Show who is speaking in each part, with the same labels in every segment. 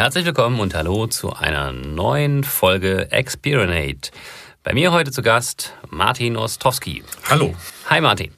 Speaker 1: Herzlich willkommen und hallo zu einer neuen Folge Experinate. Bei mir heute zu Gast Martin Ostowski.
Speaker 2: Hallo.
Speaker 1: Hi Martin.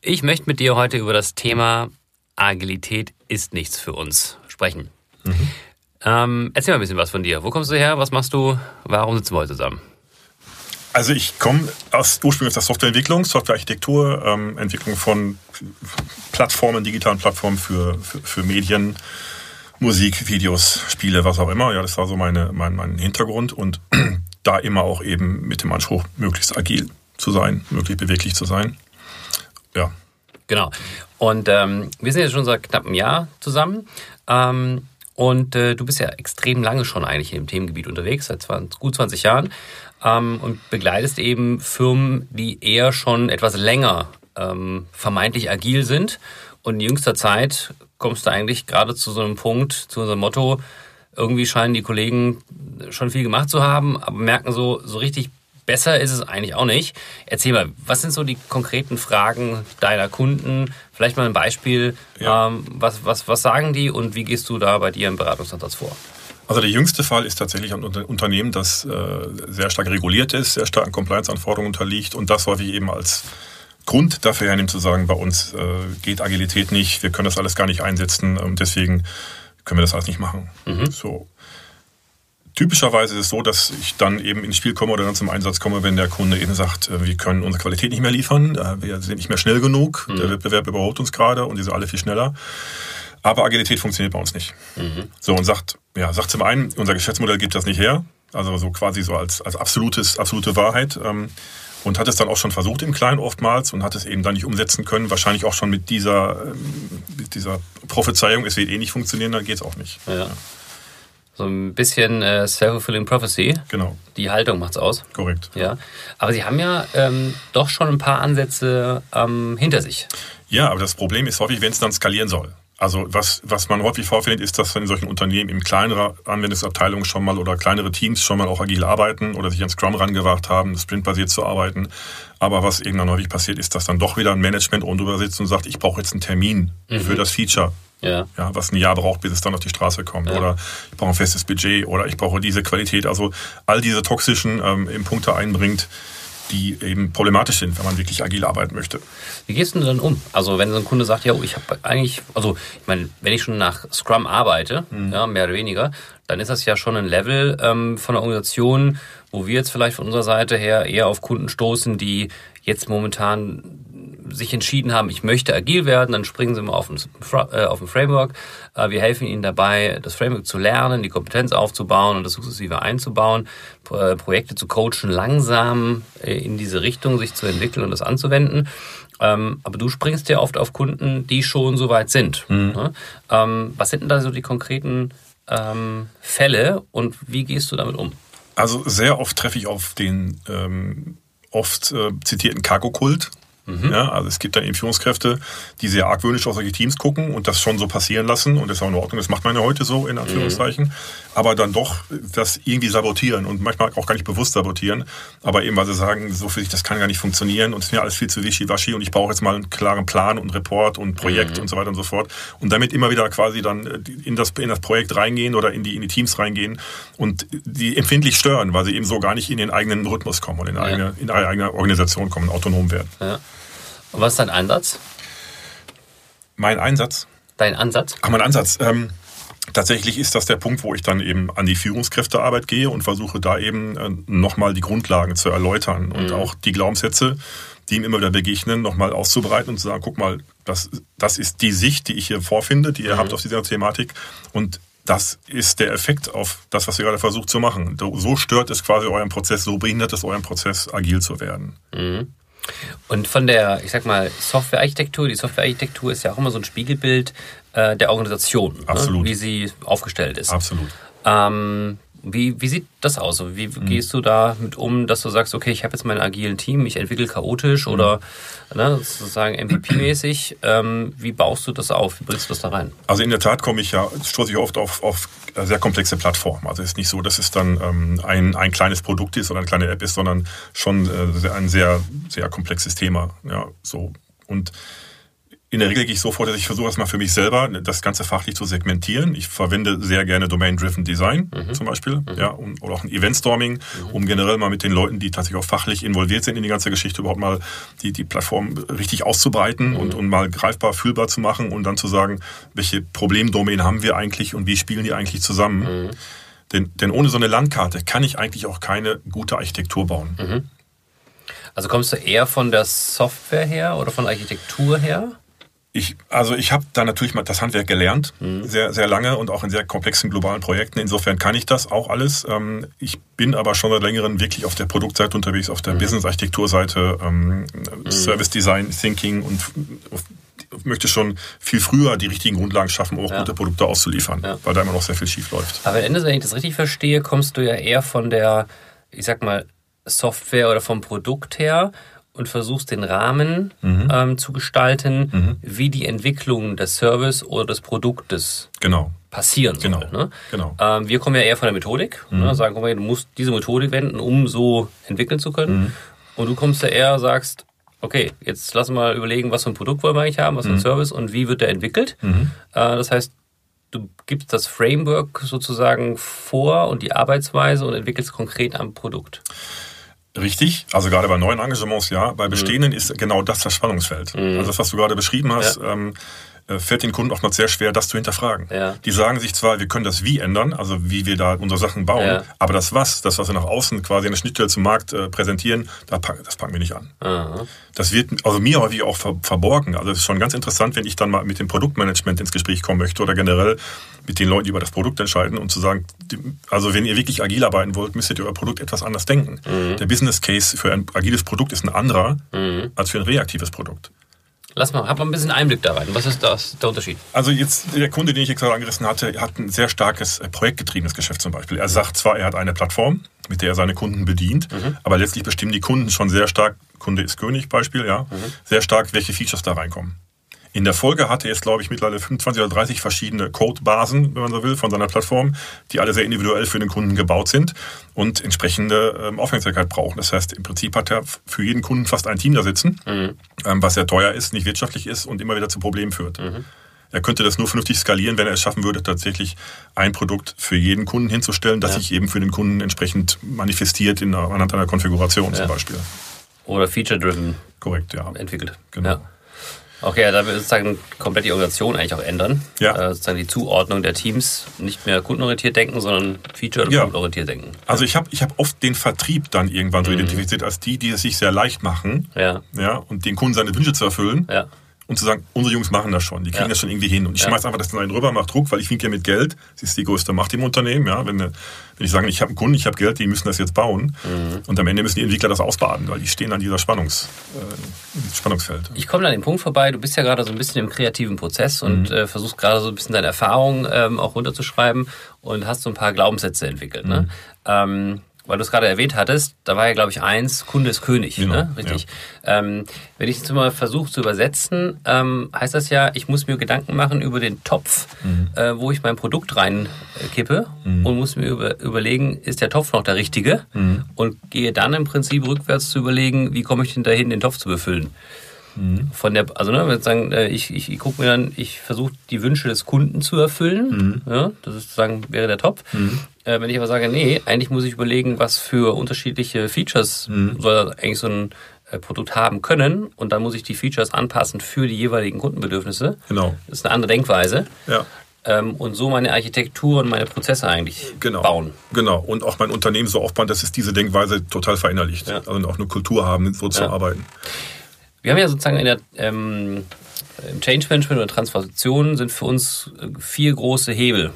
Speaker 1: Ich möchte mit dir heute über das Thema Agilität ist nichts für uns sprechen. Mhm. Ähm, erzähl mal ein bisschen was von dir. Wo kommst du her? Was machst du? Warum sitzen wir heute zusammen?
Speaker 2: Also ich komme aus, ursprünglich aus der Softwareentwicklung, Softwarearchitektur, ähm, Entwicklung von Plattformen, digitalen Plattformen für, für, für, Medien, Musik, Videos, Spiele, was auch immer. Ja, das war so meine, mein, mein Hintergrund und da immer auch eben mit dem Anspruch, möglichst agil zu sein, möglichst beweglich zu sein. Ja.
Speaker 1: Genau. Und ähm, wir sind jetzt schon seit knapp einem Jahr zusammen. Ähm, und äh, du bist ja extrem lange schon eigentlich im Themengebiet unterwegs, seit 20, gut 20 Jahren. Ähm, und begleitest eben Firmen, die eher schon etwas länger ähm, vermeintlich agil sind. Und in jüngster Zeit kommst du eigentlich gerade zu so einem Punkt, zu unserem Motto, irgendwie scheinen die Kollegen schon viel gemacht zu haben, aber merken so, so richtig besser ist es eigentlich auch nicht. Erzähl mal, was sind so die konkreten Fragen deiner Kunden? Vielleicht mal ein Beispiel. Ja. Ähm, was, was, was sagen die und wie gehst du da bei dir im Beratungsansatz vor?
Speaker 2: Also der jüngste Fall ist tatsächlich ein Unternehmen, das äh, sehr stark reguliert ist, sehr starken Compliance-Anforderungen unterliegt und das häufig eben als Grund dafür hernimmt zu sagen, bei uns äh, geht Agilität nicht, wir können das alles gar nicht einsetzen und deswegen können wir das alles nicht machen. Mhm. So. Typischerweise ist es so, dass ich dann eben ins Spiel komme oder dann zum Einsatz komme, wenn der Kunde eben sagt, äh, wir können unsere Qualität nicht mehr liefern, äh, wir sind nicht mehr schnell genug, mhm. der Wettbewerb überholt uns gerade und die sind alle viel schneller. Aber Agilität funktioniert bei uns nicht. Mhm. So und sagt, ja, sagt zum einen, unser Geschäftsmodell gibt das nicht her, also so quasi so als, als absolutes, absolute Wahrheit. Ähm, und hat es dann auch schon versucht im Kleinen oftmals und hat es eben dann nicht umsetzen können. Wahrscheinlich auch schon mit dieser, ähm, mit dieser Prophezeiung, es wird eh nicht funktionieren, dann geht es auch nicht. Ja. Ja.
Speaker 1: So ein bisschen äh, Self-Fulfilling Prophecy.
Speaker 2: Genau.
Speaker 1: Die Haltung macht's aus.
Speaker 2: Korrekt.
Speaker 1: Ja. Aber Sie haben ja ähm, doch schon ein paar Ansätze ähm, hinter sich.
Speaker 2: Ja, aber das Problem ist häufig, wenn es dann skalieren soll. Also was, was man häufig vorfindet, ist, dass in solchen Unternehmen in kleinere Anwendungsabteilungen schon mal oder kleinere Teams schon mal auch agil arbeiten oder sich an Scrum rangewagt haben, sprintbasiert zu arbeiten. Aber was irgendwann häufig passiert, ist, dass dann doch wieder ein Management oben drüber sitzt und sagt, ich brauche jetzt einen Termin mhm. für das Feature. Ja. ja. was ein Jahr braucht, bis es dann auf die Straße kommt. Ja. Oder ich brauche ein festes Budget oder ich brauche diese Qualität. Also all diese toxischen ähm, Punkte einbringt, die eben problematisch sind, wenn man wirklich agil arbeiten möchte.
Speaker 1: Wie gehst du denn dann um? Also wenn so ein Kunde sagt, ja, ich habe eigentlich, also ich meine, wenn ich schon nach Scrum arbeite, mhm. ja, mehr oder weniger, dann ist das ja schon ein Level ähm, von der Organisation, wo wir jetzt vielleicht von unserer Seite her eher auf Kunden stoßen, die jetzt momentan sich entschieden haben, ich möchte agil werden, dann springen sie mal auf ein, äh, auf ein Framework. Äh, wir helfen ihnen dabei, das Framework zu lernen, die Kompetenz aufzubauen und das sukzessive einzubauen, äh, Projekte zu coachen, langsam in diese Richtung sich zu entwickeln und das anzuwenden. Ähm, aber du springst ja oft auf Kunden, die schon so weit sind. Mhm. Ne? Ähm, was sind denn da so die konkreten ähm, Fälle und wie gehst du damit um?
Speaker 2: Also sehr oft treffe ich auf den oft äh, zitierten Cargo-Kult. Mhm. Ja, also es gibt dann eben Führungskräfte, die sehr argwöhnisch auf solche Teams gucken und das schon so passieren lassen und das ist auch in Ordnung, das macht man ja heute so in Anführungszeichen, mhm. aber dann doch das irgendwie sabotieren und manchmal auch gar nicht bewusst sabotieren, aber eben weil sie sagen, so für sich, das kann gar nicht funktionieren und es ist mir alles viel zu wischiwaschi und ich brauche jetzt mal einen klaren Plan und Report und Projekt mhm. und so weiter und so fort und damit immer wieder quasi dann äh, in das, in das Projekt reingehen oder in die, in die Teams reingehen und die empfindlich stören, weil sie eben so gar nicht in den eigenen Rhythmus kommen und in, ja. eine, in eine eigene Organisation kommen, autonom werden.
Speaker 1: Ja. Und was ist dein Einsatz?
Speaker 2: Mein Einsatz?
Speaker 1: Dein Ansatz?
Speaker 2: Ach, mein Ansatz. Ähm, tatsächlich ist das der Punkt, wo ich dann eben an die Führungskräftearbeit gehe und versuche da eben äh, nochmal die Grundlagen zu erläutern und mhm. auch die Glaubenssätze, die ihm immer wieder begegnen, nochmal auszubereiten und zu sagen, guck mal, das, das ist die Sicht, die ich hier vorfinde, die ihr mhm. habt auf dieser Thematik und das ist der Effekt auf das, was ihr gerade versucht zu machen. So stört es quasi euren Prozess, so behindert es euren Prozess, agil zu werden.
Speaker 1: Mhm. Und von der, ich sag mal, Softwarearchitektur, die Softwarearchitektur ist ja auch immer so ein Spiegelbild äh, der Organisation, ne? wie sie aufgestellt ist.
Speaker 2: Absolut.
Speaker 1: Ähm, wie, wie sieht das aus? Wie mhm. gehst du da mit um, dass du sagst, okay, ich habe jetzt mein agilen Team, ich entwickle chaotisch mhm. oder ne, sozusagen MVP-mäßig. Ähm, wie baust du das auf? Wie bringst du das da rein?
Speaker 2: Also in der Tat komme ich ja, stoße ich oft auf, auf sehr komplexe Plattformen. Also es ist nicht so, dass es dann ähm, ein, ein kleines Produkt ist oder eine kleine App ist, sondern schon äh, ein sehr, sehr komplexes Thema. Ja, so. Und in der Regel gehe ich so vor, dass ich versuche erstmal für mich selber das Ganze fachlich zu segmentieren. Ich verwende sehr gerne Domain-Driven Design mhm. zum Beispiel, mhm. ja, um, oder auch ein Event-Storming, mhm. um generell mal mit den Leuten, die tatsächlich auch fachlich involviert sind in die ganze Geschichte, überhaupt mal die, die Plattform richtig auszubreiten mhm. und, und mal greifbar, fühlbar zu machen und dann zu sagen, welche Problemdomänen haben wir eigentlich und wie spielen die eigentlich zusammen. Mhm. Denn, denn ohne so eine Landkarte kann ich eigentlich auch keine gute Architektur bauen.
Speaker 1: Mhm. Also kommst du eher von der Software her oder von Architektur her?
Speaker 2: Ich, also ich habe da natürlich mal das Handwerk gelernt, mhm. sehr, sehr lange und auch in sehr komplexen globalen Projekten. Insofern kann ich das auch alles. Ähm, ich bin aber schon seit längerem wirklich auf der Produktseite unterwegs, auf der mhm. Business-Architekturseite, ähm, mhm. Service Design, Thinking und möchte schon viel früher die richtigen Grundlagen schaffen, um auch ja. gute Produkte auszuliefern, ja. weil da immer noch sehr viel schief läuft.
Speaker 1: Aber am Ende, wenn ich das richtig verstehe, kommst du ja eher von der, ich sag mal, Software oder vom Produkt her und versuchst den Rahmen mhm. ähm, zu gestalten, mhm. wie die Entwicklung des Service oder des Produktes
Speaker 2: genau.
Speaker 1: passieren
Speaker 2: soll.
Speaker 1: Genau.
Speaker 2: Ne? genau.
Speaker 1: Ähm, wir kommen ja eher von der Methodik, mhm. ne? sagen, du musst diese Methodik wenden, um so entwickeln zu können. Mhm. Und du kommst ja eher, sagst, okay, jetzt lass mal überlegen, was für ein Produkt wollen wir eigentlich haben, was für ein mhm. Service und wie wird der entwickelt. Mhm. Äh, das heißt, du gibst das Framework sozusagen vor und die Arbeitsweise und entwickelst konkret am Produkt.
Speaker 2: Richtig, also gerade bei neuen Engagements ja. Bei mhm. bestehenden mhm. ist genau das das Spannungsfeld. Mhm. Also das, was du gerade beschrieben hast, ja. ähm, äh, fällt den Kunden oftmals sehr schwer, das zu hinterfragen. Ja. Die sagen sich zwar, wir können das Wie ändern, also wie wir da unsere Sachen bauen, ja. aber das Was, das, was wir nach außen quasi eine Schnittstelle zum Markt äh, präsentieren, da pack, das packen wir nicht an. Aha. Das wird also mir häufig auch ver verborgen. Also es ist schon ganz interessant, wenn ich dann mal mit dem Produktmanagement ins Gespräch kommen möchte oder generell mit den Leuten, die über das Produkt entscheiden und zu sagen, also wenn ihr wirklich agil arbeiten wollt, müsstet ihr euer Produkt etwas anders denken. Mhm. Der Business Case für ein agiles Produkt ist ein anderer mhm. als für ein reaktives Produkt.
Speaker 1: Lass mal, hab mal ein bisschen Einblick da rein. Was ist das, der Unterschied?
Speaker 2: Also jetzt, der Kunde, den ich gerade angerissen hatte, hat ein sehr starkes äh, projektgetriebenes Geschäft zum Beispiel. Er sagt zwar, er hat eine Plattform, mit der er seine Kunden bedient, mhm. aber letztlich bestimmen die Kunden schon sehr stark, Kunde ist König Beispiel, ja, mhm. sehr stark, welche Features da reinkommen. In der Folge hatte er jetzt, glaube ich, mittlerweile 25 oder 30 verschiedene Codebasen, wenn man so will, von seiner Plattform, die alle sehr individuell für den Kunden gebaut sind und entsprechende ähm, Aufmerksamkeit brauchen. Das heißt, im Prinzip hat er für jeden Kunden fast ein Team da sitzen, mhm. ähm, was sehr teuer ist, nicht wirtschaftlich ist und immer wieder zu Problemen führt. Mhm. Er könnte das nur vernünftig skalieren, wenn er es schaffen würde, tatsächlich ein Produkt für jeden Kunden hinzustellen, das ja. sich eben für den Kunden entsprechend manifestiert in einer, anhand einer Konfiguration ja. zum Beispiel.
Speaker 1: Oder feature-driven.
Speaker 2: Korrekt, ja.
Speaker 1: Entwickelt. Genau. Ja. Okay, da wird sozusagen komplett die Organisation eigentlich auch ändern.
Speaker 2: Ja.
Speaker 1: Äh, sozusagen die Zuordnung der Teams nicht mehr kundenorientiert denken, sondern feature- und ja. kundenorientiert denken.
Speaker 2: Also ich habe ich hab oft den Vertrieb dann irgendwann so mhm. identifiziert als die, die es sich sehr leicht machen.
Speaker 1: Ja.
Speaker 2: Ja, und den Kunden seine Wünsche zu erfüllen.
Speaker 1: Ja
Speaker 2: und zu sagen, unsere Jungs machen das schon, die kriegen ja. das schon irgendwie hin. Und ich ja. schmeiß einfach das dann einen rüber, mach Druck, weil ich winke ja mit Geld. Das ist die größte Macht im Unternehmen. Ja, wenn, wenn ich sage, ich habe einen Kunden, ich habe Geld, die müssen das jetzt bauen. Mhm. Und am Ende müssen die Entwickler das ausbaden, weil die stehen an dieser Spannungs, äh, Spannungsfeld.
Speaker 1: Ich komme an den Punkt vorbei, du bist ja gerade so ein bisschen im kreativen Prozess und mhm. äh, versuchst gerade so ein bisschen deine Erfahrungen ähm, auch runterzuschreiben und hast so ein paar Glaubenssätze entwickelt. Ne? Mhm. Ne? Ähm, weil du es gerade erwähnt hattest, da war ja, glaube ich, eins, Kunde ist König, genau, ne? Richtig. Ja. Ähm, wenn ich jetzt mal versuche zu übersetzen, ähm, heißt das ja, ich muss mir Gedanken machen über den Topf, mhm. äh, wo ich mein Produkt reinkippe mhm. und muss mir über, überlegen, ist der Topf noch der richtige? Mhm. Und gehe dann im Prinzip rückwärts zu überlegen, wie komme ich denn dahin, den Topf zu befüllen? Mhm. Von der, also ne, wenn sagen, äh, ich, ich, ich gucke mir dann, ich versuche die Wünsche des Kunden zu erfüllen. Mhm. Ja, das ist sozusagen wäre der Top. Mhm. Äh, wenn ich aber sage, nee, eigentlich muss ich überlegen, was für unterschiedliche Features mhm. soll eigentlich so ein äh, Produkt haben können und dann muss ich die Features anpassen für die jeweiligen Kundenbedürfnisse.
Speaker 2: Genau.
Speaker 1: Das ist eine andere Denkweise.
Speaker 2: Ja.
Speaker 1: Ähm, und so meine Architektur und meine Prozesse eigentlich
Speaker 2: genau.
Speaker 1: bauen.
Speaker 2: Genau. Und auch mein Unternehmen so aufbauen, dass es diese Denkweise total verinnerlicht. Ja. Also auch eine Kultur haben, so zu arbeiten.
Speaker 1: Wir haben ja sozusagen in der, ähm, im Change Management oder Transformation sind für uns äh, vier große Hebel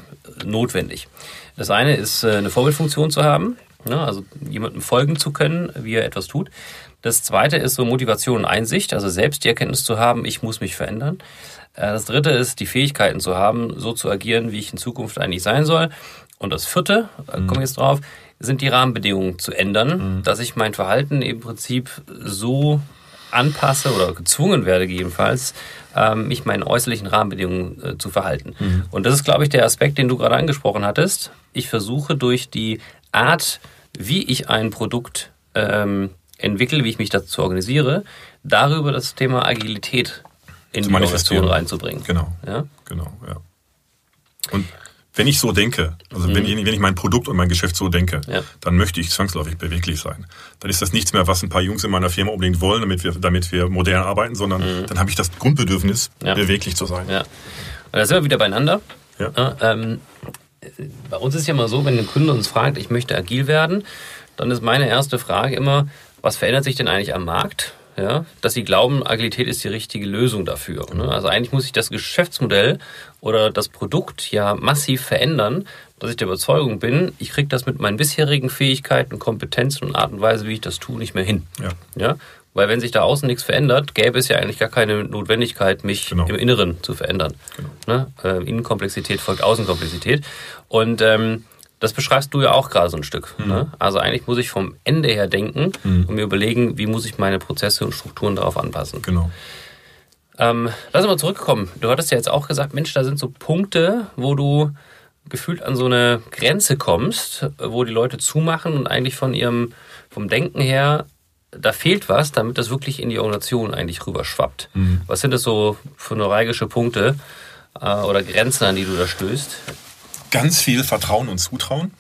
Speaker 1: notwendig. Das eine ist, äh, eine Vorbildfunktion zu haben, ne, also jemandem folgen zu können, wie er etwas tut. Das zweite ist so Motivation und Einsicht, also selbst die Erkenntnis zu haben, ich muss mich verändern. Äh, das dritte ist, die Fähigkeiten zu haben, so zu agieren, wie ich in Zukunft eigentlich sein soll. Und das vierte, da komme ich jetzt drauf, sind die Rahmenbedingungen zu ändern, mhm. dass ich mein Verhalten im Prinzip so anpasse oder gezwungen werde gegebenenfalls, ähm, mich meinen äußerlichen Rahmenbedingungen äh, zu verhalten. Mhm. Und das ist, glaube ich, der Aspekt, den du gerade angesprochen hattest. Ich versuche durch die Art, wie ich ein Produkt ähm, entwickle, wie ich mich dazu organisiere, darüber das Thema Agilität in die Organisation reinzubringen.
Speaker 2: Genau. Ja? Genau, ja. Und wenn ich so denke, also mhm. wenn, ich, wenn ich mein Produkt und mein Geschäft so denke, ja. dann möchte ich zwangsläufig beweglich sein. Dann ist das nichts mehr, was ein paar Jungs in meiner Firma unbedingt wollen, damit wir, damit wir modern arbeiten, sondern mhm. dann habe ich das Grundbedürfnis, ja. beweglich zu sein.
Speaker 1: Ja. Und da sind wir wieder beieinander. Ja. Ähm, bei uns ist ja immer so, wenn ein Kunde uns fragt, ich möchte agil werden, dann ist meine erste Frage immer, was verändert sich denn eigentlich am Markt? Ja, dass sie glauben, Agilität ist die richtige Lösung dafür. Ne? Also eigentlich muss ich das Geschäftsmodell oder das Produkt ja massiv verändern, dass ich der Überzeugung bin, ich kriege das mit meinen bisherigen Fähigkeiten, Kompetenzen und Art und Weise, wie ich das tue, nicht mehr hin. Ja. ja? Weil wenn sich da außen nichts verändert, gäbe es ja eigentlich gar keine Notwendigkeit, mich genau. im Inneren zu verändern. Genau. Ne? Äh, Innenkomplexität folgt Außenkomplexität. Und ähm, das beschreibst du ja auch gerade so ein Stück. Mhm. Ne? Also eigentlich muss ich vom Ende her denken mhm. und mir überlegen, wie muss ich meine Prozesse und Strukturen darauf anpassen.
Speaker 2: Genau.
Speaker 1: Ähm, lass uns mal zurückkommen. Du hattest ja jetzt auch gesagt, Mensch, da sind so Punkte, wo du gefühlt an so eine Grenze kommst, wo die Leute zumachen und eigentlich von ihrem, vom Denken her da fehlt was, damit das wirklich in die Organisation eigentlich rüberschwappt. Mhm. Was sind das so für neuralgische Punkte äh, oder Grenzen, an die du da stößt?
Speaker 2: Ganz viel Vertrauen und Zutrauen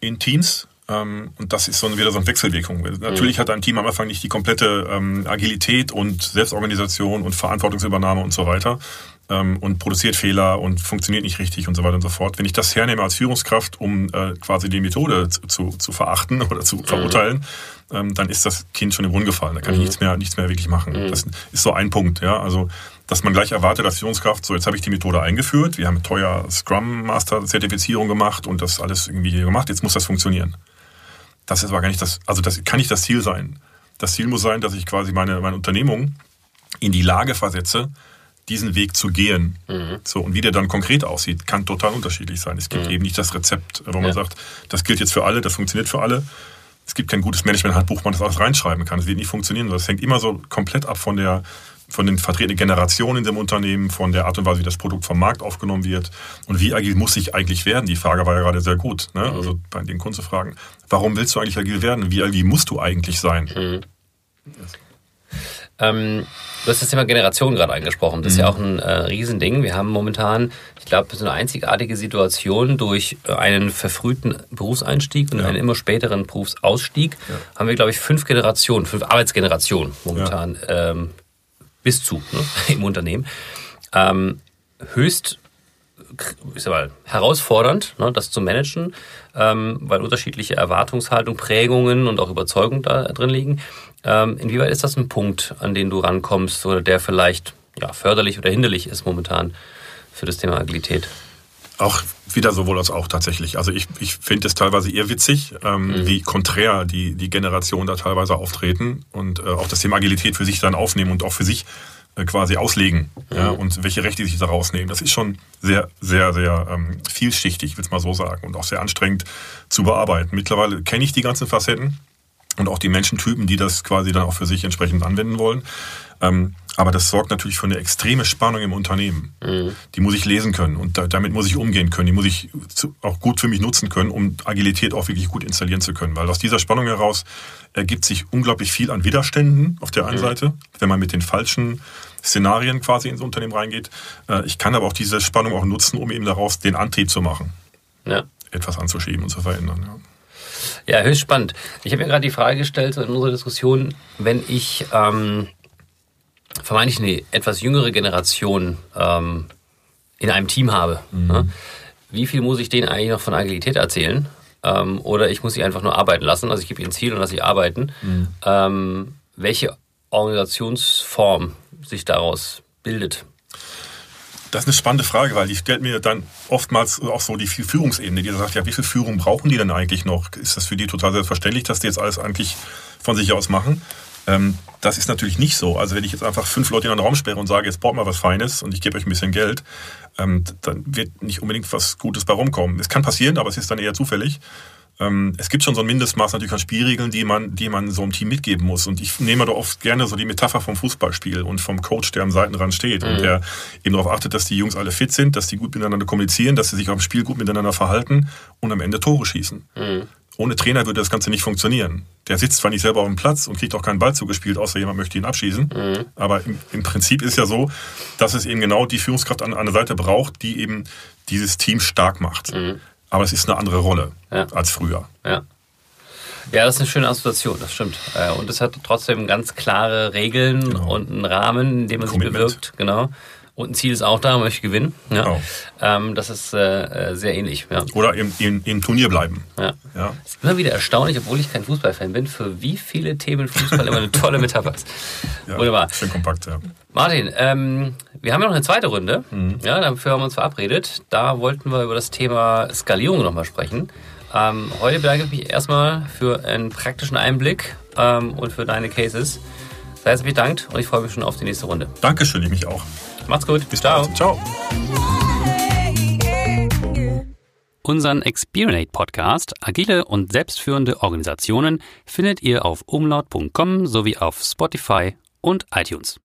Speaker 2: in Teams. Ähm, und das ist so wieder so eine Wechselwirkung. Natürlich mhm. hat ein Team am Anfang nicht die komplette ähm, Agilität und Selbstorganisation und Verantwortungsübernahme und so weiter ähm, und produziert Fehler und funktioniert nicht richtig und so weiter und so fort. Wenn ich das hernehme als Führungskraft, um äh, quasi die Methode zu, zu, zu verachten oder zu mhm. verurteilen, dann ist das Kind schon im Brunnen gefallen. Da kann mhm. ich nichts mehr, nichts mehr wirklich machen. Mhm. Das ist so ein Punkt, ja. Also, dass man gleich erwartet als Führungskraft, so jetzt habe ich die Methode eingeführt, wir haben teuer Scrum Master Zertifizierung gemacht und das alles irgendwie gemacht, jetzt muss das funktionieren. Das ist aber gar nicht das, also das kann nicht das Ziel sein. Das Ziel muss sein, dass ich quasi meine, meine Unternehmung in die Lage versetze, diesen Weg zu gehen. Mhm. So, und wie der dann konkret aussieht, kann total unterschiedlich sein. Es gibt mhm. eben nicht das Rezept, wo man ja. sagt, das gilt jetzt für alle, das funktioniert für alle. Es gibt kein gutes Management-Handbuch, wo man das alles reinschreiben kann. Das wird nicht funktionieren. Das hängt immer so komplett ab von der, von den vertretenen Generationen in dem Unternehmen, von der Art und Weise, wie das Produkt vom Markt aufgenommen wird und wie agil muss ich eigentlich werden. Die Frage war ja gerade sehr gut. Ne? Mhm. Also bei den Kunden zu fragen, warum willst du eigentlich agil werden? Wie agil musst du eigentlich sein? Mhm.
Speaker 1: Yes. Ähm, du hast das Thema Generation gerade angesprochen. Das ist ja mhm. auch ein äh, Riesending. Wir haben momentan, ich glaube, so eine einzigartige Situation durch äh, einen verfrühten Berufseinstieg und ja. einen immer späteren Berufsausstieg. Ja. Haben wir, glaube ich, fünf Generationen, fünf Arbeitsgenerationen momentan ja. ähm, bis zu ne, im Unternehmen. Ähm, höchst ich sag mal, herausfordernd, ne, das zu managen, ähm, weil unterschiedliche Erwartungshaltung, Prägungen und auch Überzeugung da drin liegen. Ähm, inwieweit ist das ein Punkt, an den du rankommst oder der vielleicht ja, förderlich oder hinderlich ist momentan für das Thema Agilität?
Speaker 2: Auch wieder sowohl als auch tatsächlich. Also ich, ich finde es teilweise eher witzig, ähm, mhm. wie konträr die, die Generationen da teilweise auftreten und äh, auch das Thema Agilität für sich dann aufnehmen und auch für sich äh, quasi auslegen mhm. ja, und welche Rechte sich da rausnehmen. Das ist schon sehr, sehr, sehr ähm, vielschichtig, ich will es mal so sagen, und auch sehr anstrengend zu bearbeiten. Mittlerweile kenne ich die ganzen Facetten und auch die Menschentypen, die das quasi dann auch für sich entsprechend anwenden wollen. Ähm, aber das sorgt natürlich für eine extreme Spannung im Unternehmen. Mhm. Die muss ich lesen können und da, damit muss ich umgehen können. Die muss ich zu, auch gut für mich nutzen können, um Agilität auch wirklich gut installieren zu können. Weil aus dieser Spannung heraus ergibt sich unglaublich viel an Widerständen auf der einen mhm. Seite, wenn man mit den falschen Szenarien quasi ins Unternehmen reingeht. Äh, ich kann aber auch diese Spannung auch nutzen, um eben daraus den Antrieb zu machen. Ja. Etwas anzuschieben und zu verändern. Ja.
Speaker 1: Ja, höchst spannend. Ich habe mir gerade die Frage gestellt in unserer Diskussion, wenn ich ähm, vermeintlich eine etwas jüngere Generation ähm, in einem Team habe, mhm. ne? wie viel muss ich denen eigentlich noch von Agilität erzählen? Ähm, oder ich muss sie einfach nur arbeiten lassen, also ich gebe ihnen ein Ziel und lasse sie arbeiten. Mhm. Ähm, welche Organisationsform sich daraus bildet?
Speaker 2: Das ist eine spannende Frage, weil die stellt mir dann oftmals auch so die Führungsebene, die sagt, ja, wie viel Führung brauchen die denn eigentlich noch? Ist das für die total selbstverständlich, dass die jetzt alles eigentlich von sich aus machen? Ähm, das ist natürlich nicht so. Also wenn ich jetzt einfach fünf Leute in einen Raum sperre und sage, jetzt baut mal was Feines und ich gebe euch ein bisschen Geld, ähm, dann wird nicht unbedingt was Gutes bei rumkommen. Es kann passieren, aber es ist dann eher zufällig. Ähm, es gibt schon so ein Mindestmaß natürlich an Spielregeln, die man, die man so einem Team mitgeben muss. Und ich nehme da oft gerne so die Metapher vom Fußballspiel und vom Coach, der am Seitenrand steht mhm. und der eben darauf achtet, dass die Jungs alle fit sind, dass die gut miteinander kommunizieren, dass sie sich auf dem Spiel gut miteinander verhalten und am Ende Tore schießen. Mhm. Ohne Trainer würde das Ganze nicht funktionieren. Der sitzt zwar nicht selber auf dem Platz und kriegt auch keinen Ball zugespielt, außer jemand möchte ihn abschießen. Mhm. Aber im, im, Prinzip ist ja so, dass es eben genau die Führungskraft an, an der Seite braucht, die eben dieses Team stark macht. Mhm. Aber es ist eine andere Rolle ja. als früher.
Speaker 1: Ja. Ja, das ist eine schöne Assoziation, das stimmt. Äh, und es hat trotzdem ganz klare Regeln genau. und einen Rahmen, in dem man Commitment. sich bewirkt. Genau. Und ein Ziel ist auch da, man möchte gewinnen. Ja. Genau. Ähm, das ist äh, äh, sehr ähnlich. Ja.
Speaker 2: Oder im, im, im Turnier bleiben.
Speaker 1: Ja. ja. Es ist immer wieder erstaunlich, obwohl ich kein Fußballfan bin, für wie viele Themen Fußball immer eine tolle Metapher ist.
Speaker 2: Ja, Wunderbar. Schön kompakt, ja.
Speaker 1: Martin, ähm, wir haben ja noch eine zweite Runde. Mhm. Ja, dafür haben wir uns verabredet. Da wollten wir über das Thema Skalierung nochmal sprechen. Ähm, heute bedanke ich mich erstmal für einen praktischen Einblick ähm, und für deine Cases. Sei es bedankt und ich freue mich schon auf die nächste Runde.
Speaker 2: Dankeschön, ich mich auch.
Speaker 1: Macht's gut.
Speaker 2: Bis Ciao. Ciao.
Speaker 1: Unseren Experience Podcast Agile und selbstführende Organisationen findet ihr auf umlaut.com sowie auf Spotify und iTunes.